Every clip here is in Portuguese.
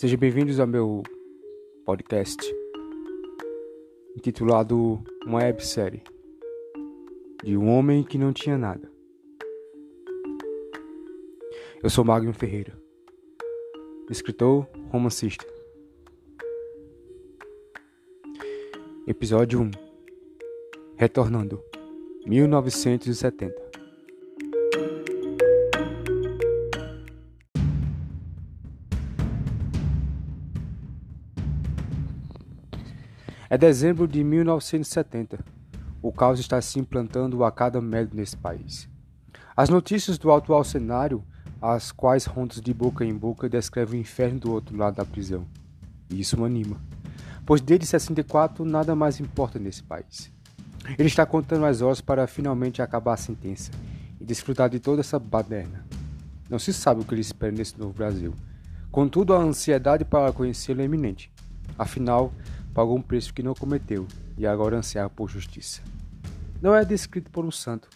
Sejam bem-vindos ao meu podcast intitulado Uma websérie de um homem que não tinha nada. Eu sou Magno Ferreira, escritor, romancista. Episódio 1 Retornando 1970 É dezembro de 1970. O caos está se implantando a cada metro nesse país. As notícias do atual cenário, as quais rondas de boca em boca descrevem o inferno do outro lado da prisão. E isso me anima. Pois desde 64 nada mais importa nesse país. Ele está contando as horas para finalmente acabar a sentença e desfrutar de toda essa baderna. Não se sabe o que ele espera nesse novo Brasil. Contudo, a ansiedade para conhecê-lo é iminente. Afinal, pagou um preço que não cometeu e agora ansiava por justiça. Não é descrito por um santo,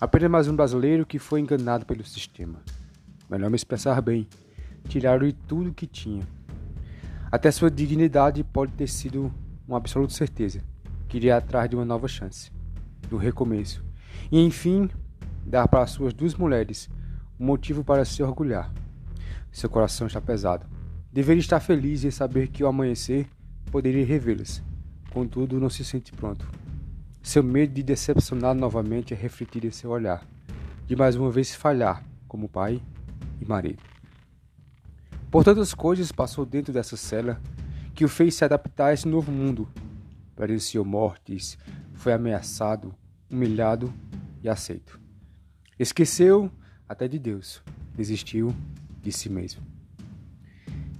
apenas mais um brasileiro que foi enganado pelo sistema. Melhor me expressar bem, tiraram-lhe tudo que tinha. Até sua dignidade pode ter sido uma absoluta certeza, que iria atrás de uma nova chance, do recomeço, e enfim, dar para suas duas mulheres um motivo para se orgulhar. Seu coração está pesado. Deveria estar feliz em saber que o amanhecer poderia revê-las. Contudo, não se sente pronto. Seu medo de decepcionar novamente é refletir em seu olhar, de mais uma vez falhar como pai e marido. Por tantas coisas passou dentro dessa cela que o fez se adaptar a esse novo mundo. Pareceu mortes, foi ameaçado, humilhado e aceito. Esqueceu até de Deus, desistiu de si mesmo.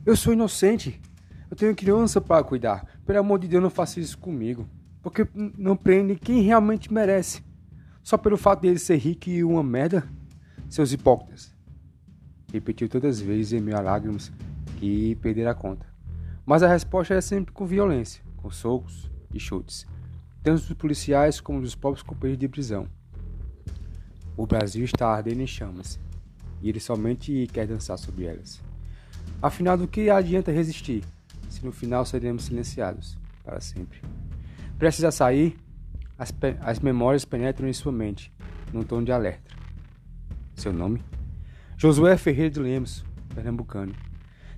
Eu sou inocente, eu tenho criança para cuidar. Pelo amor de Deus, não faça isso comigo. Porque não prende quem realmente merece. Só pelo fato dele ser rico e uma merda? Seus hipócritas. Repetiu todas as vezes em meio a lágrimas que perderá a conta. Mas a resposta era sempre com violência, com socos e chutes, tanto dos policiais como dos próprios companheiros de prisão. O Brasil está ardendo em chamas, e ele somente quer dançar sobre elas. Afinal, do que adianta resistir? Se no final seremos silenciados para sempre. Precisa sair, as, as memórias penetram em sua mente, num tom de alerta. Seu nome? Josué Ferreira de Lemos, pernambucano.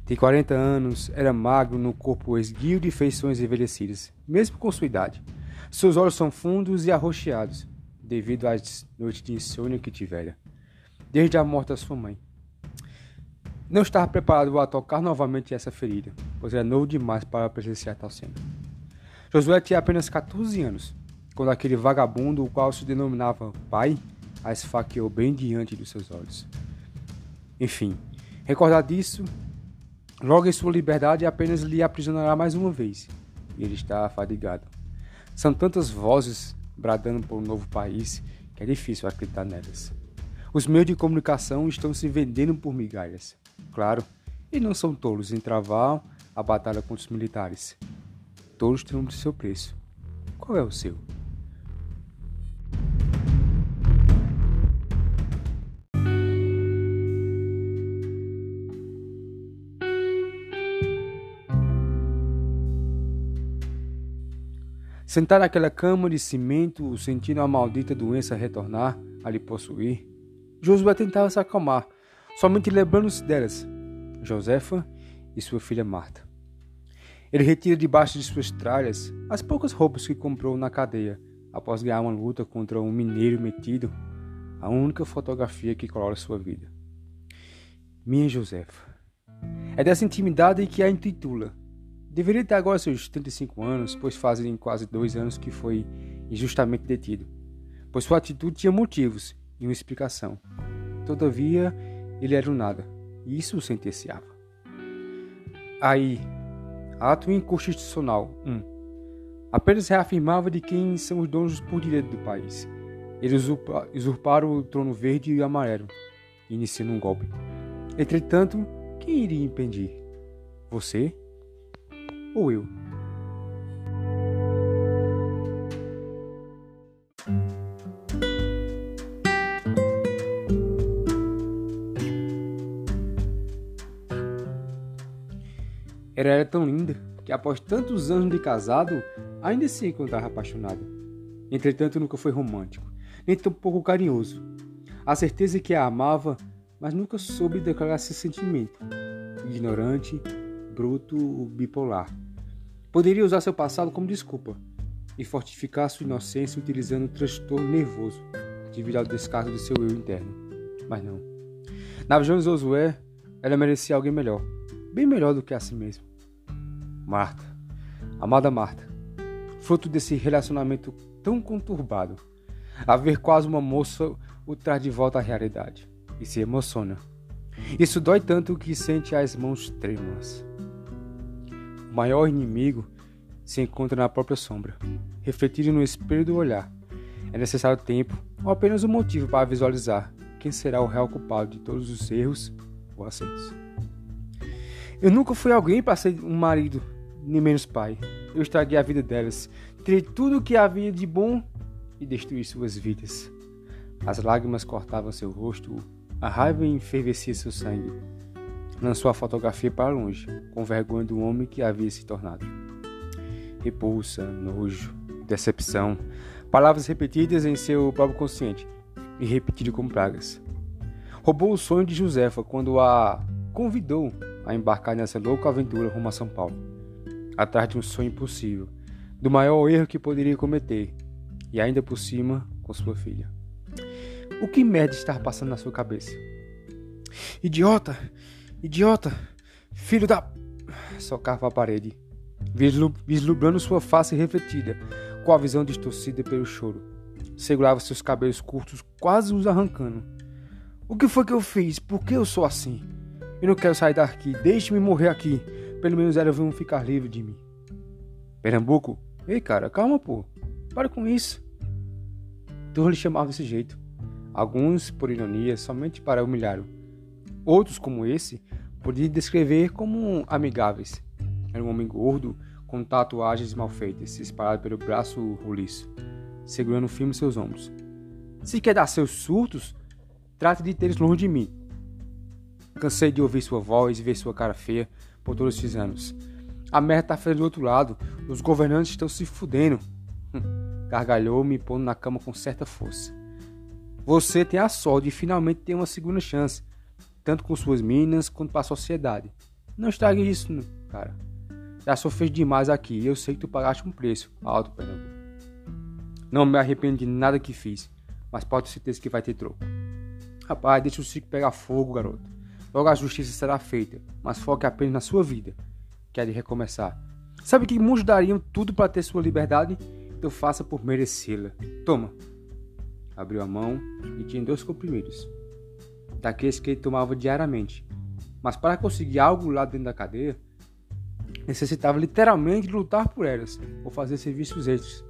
Tem 40 anos, era magro no corpo esguio de feições envelhecidas, mesmo com sua idade. Seus olhos são fundos e arroxeados, devido às noites de insônia que tivera, desde a morte da sua mãe. Não estava preparado a tocar novamente essa ferida, pois era novo demais para presenciar tal cena. Josué tinha apenas 14 anos, quando aquele vagabundo, o qual se denominava pai, a esfaqueou bem diante dos seus olhos. Enfim, recordar disso, logo em sua liberdade apenas lhe aprisionará mais uma vez, e ele está fadigado. São tantas vozes bradando por um novo país que é difícil acreditar nelas. Os meios de comunicação estão se vendendo por migalhas claro, e não são tolos em travar a batalha contra os militares. Todos têm um seu preço. Qual é o seu? Sentar naquela cama de cimento, sentindo a maldita doença retornar a lhe possuir, Josué tentava se acalmar, somente lembrando-se delas, Josefa e sua filha Marta. Ele retira debaixo de suas tralhas as poucas roupas que comprou na cadeia após ganhar uma luta contra um mineiro metido, a única fotografia que colora sua vida. Minha Josefa. É dessa intimidade que a intitula. Deveria ter agora seus 35 anos, pois fazem quase dois anos que foi injustamente detido, pois sua atitude tinha motivos e uma explicação. Todavia, ele era um nada, e isso o sentenciava. Aí, ato inconstitucional 1. Um, apenas reafirmava de quem são os donos por direito do país. Eles usurparam o trono verde e amarelo, iniciando um golpe. Entretanto, quem iria impedir? Você ou eu? Era tão linda que, após tantos anos de casado, ainda se encontrava apaixonada. Entretanto, nunca foi romântico, nem tampouco carinhoso. A certeza que a amava, mas nunca soube declarar seu sentimento. Ignorante, bruto, bipolar. Poderia usar seu passado como desculpa e fortificar sua inocência utilizando um transtorno nervoso devido ao descaso do seu eu interno. Mas não. Na visão de Josué, ela merecia alguém melhor, bem melhor do que a si mesma. Marta, amada Marta, fruto desse relacionamento tão conturbado, a ver quase uma moça o traz de volta à realidade e se emociona. Isso dói tanto que sente as mãos trêmulas. O maior inimigo se encontra na própria sombra, refletido no espelho do olhar. É necessário tempo ou apenas um motivo para visualizar quem será o real culpado de todos os erros ou acertos. Eu nunca fui alguém para ser um marido, nem menos pai. Eu estraguei a vida delas, tirei tudo o que havia de bom e destruí suas vidas. As lágrimas cortavam seu rosto, a raiva enfervecia seu sangue. Lançou a fotografia para longe, com vergonha do homem que havia se tornado. Repulsa, nojo, decepção, palavras repetidas em seu próprio consciente e repetidas como pragas. Roubou o sonho de Josefa quando a convidou a embarcar nessa louca aventura rumo a São Paulo, atrás de um sonho impossível, do maior erro que poderia cometer, e ainda por cima com sua filha. O que merda está passando na sua cabeça? Idiota! Idiota! Filho da. Socava a parede, vislumbrando sua face refletida, com a visão distorcida pelo choro. Segurava seus cabelos curtos, quase os arrancando. O que foi que eu fiz? Por que eu sou assim? Eu não quero sair daqui. Deixe-me morrer aqui. Pelo menos elas vão ficar livres de mim. Pernambuco? Ei, cara, calma, pô. Para com isso. Todos lhe chamavam desse jeito alguns por ironia, somente para humilhá-lo. Outros, como esse, podia descrever como amigáveis. Era um homem gordo, com tatuagens mal feitas, espalhado pelo braço roliço, segurando firme seus ombros. Se quer dar seus surtos, trate de tê-los longe de mim. Cansei de ouvir sua voz e ver sua cara feia por todos esses anos. A merda tá feita do outro lado, os governantes estão se fudendo. Gargalhou, me pondo na cama com certa força. Você tem a sorte de finalmente ter uma segunda chance, tanto com suas minas quanto para a sociedade. Não estrague isso, cara. Já sofri demais aqui e eu sei que tu pagaste um preço alto, Pernambuco. Não me arrependo de nada que fiz, mas pode ter certeza que vai ter troco. Rapaz, deixa o circo pegar fogo, garoto. Logo a justiça será feita, mas foque apenas na sua vida, que é de recomeçar. Sabe que muitos dariam tudo para ter sua liberdade? Então faça por merecê-la. Toma, abriu a mão e tinha dois comprimidos, daqueles que ele tomava diariamente. Mas para conseguir algo lá dentro da cadeia, necessitava literalmente lutar por elas ou fazer serviços extras,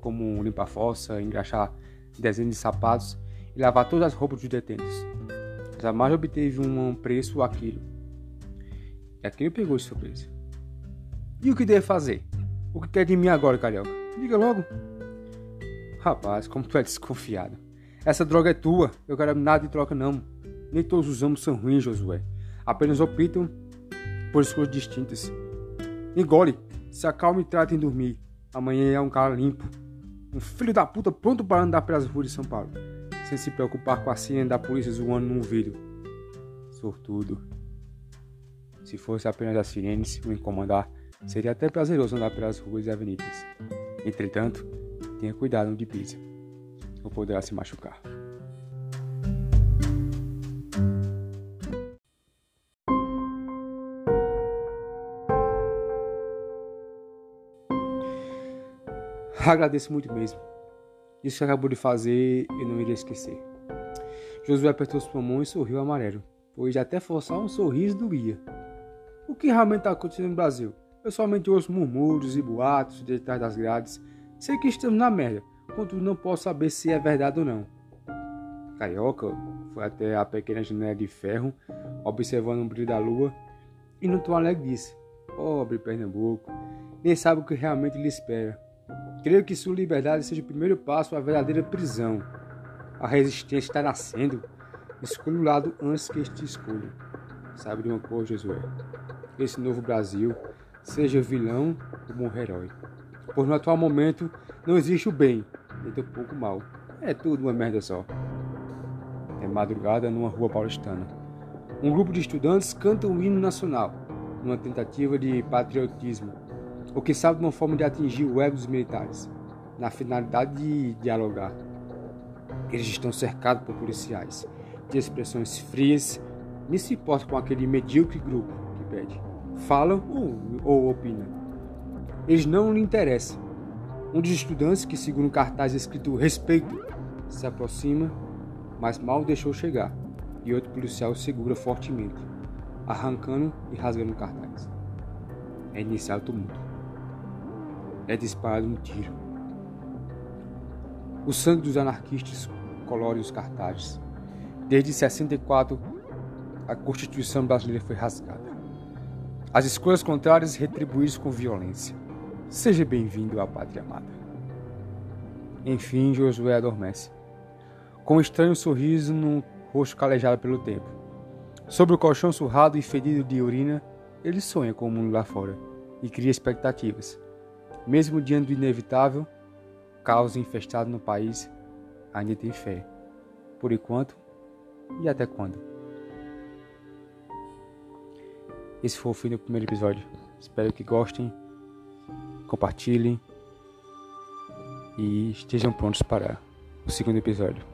como limpar fossa, engraxar desenhos de sapatos e lavar todas as roupas dos detentos. Jamais obteve um preço aquilo. E aquilo pegou de surpresa. E o que devo fazer? O que quer de mim agora, Carioca? Diga logo. Rapaz, como tu é desconfiado. Essa droga é tua, eu quero nada de troca não. Nem todos os homens são ruins, Josué. Apenas optam por escolhas distintas. Engole, se acalme e trate em dormir. Amanhã é um cara limpo. Um filho da puta pronto para andar pelas ruas de São Paulo. Sem se preocupar com a cena da polícia zoando num vídeo. Sortudo. Se fosse apenas as sirenes o incomodar, seria até prazeroso andar pelas ruas e avenidas. Entretanto, Tenha cuidado onde pisa, ou poderá se machucar. Agradeço muito mesmo. Isso que acabou de fazer, eu não iria esquecer. Josué apertou sua mão e sorriu amarelo, pois até forçar um sorriso doía. O que realmente está acontecendo no Brasil? Eu somente ouço murmúrios e boatos detrás das grades Sei que estamos na merda, contudo não posso saber se é verdade ou não. Carioca foi até a pequena janela de ferro, observando o brilho da lua, e não tão alegre disse: Pobre Pernambuco, nem sabe o que realmente lhe espera. Creio que sua liberdade seja o primeiro passo à verdadeira prisão. A resistência está nascendo. Escolha o lado antes que este escolha. Sabe de uma coisa, Josué? esse novo Brasil, seja vilão ou bom herói. Pois no atual momento não existe o bem, nem tampouco o mal. É tudo uma merda só. É madrugada numa rua paulistana. Um grupo de estudantes canta o hino nacional, numa tentativa de patriotismo, ou que sabe de uma forma de atingir o ego dos militares, na finalidade de dialogar. Eles estão cercados por policiais, de expressões frias, nem se importa com aquele medíocre grupo que pede. Falam ou, ou opinam. Eles não lhe interessam. Um dos estudantes que segura um cartaz escrito respeito se aproxima, mas mal deixou chegar, e outro policial o segura fortemente, arrancando e rasgando o cartaz. É iniciado o tumulto. É disparado um tiro. O sangue dos anarquistas colore os cartazes. Desde 64, a Constituição brasileira foi rasgada. As escolhas contrárias retribuídas com violência. Seja bem-vindo à pátria amada. Enfim, Josué adormece, com um estranho sorriso no rosto calejado pelo tempo. Sobre o colchão surrado e fedido de urina, ele sonha com o mundo lá fora e cria expectativas. Mesmo diante do inevitável, caos infestado no país, ainda tem fé. Por enquanto, e até quando? Esse foi o fim do primeiro episódio. Espero que gostem, compartilhem e estejam prontos para o segundo episódio.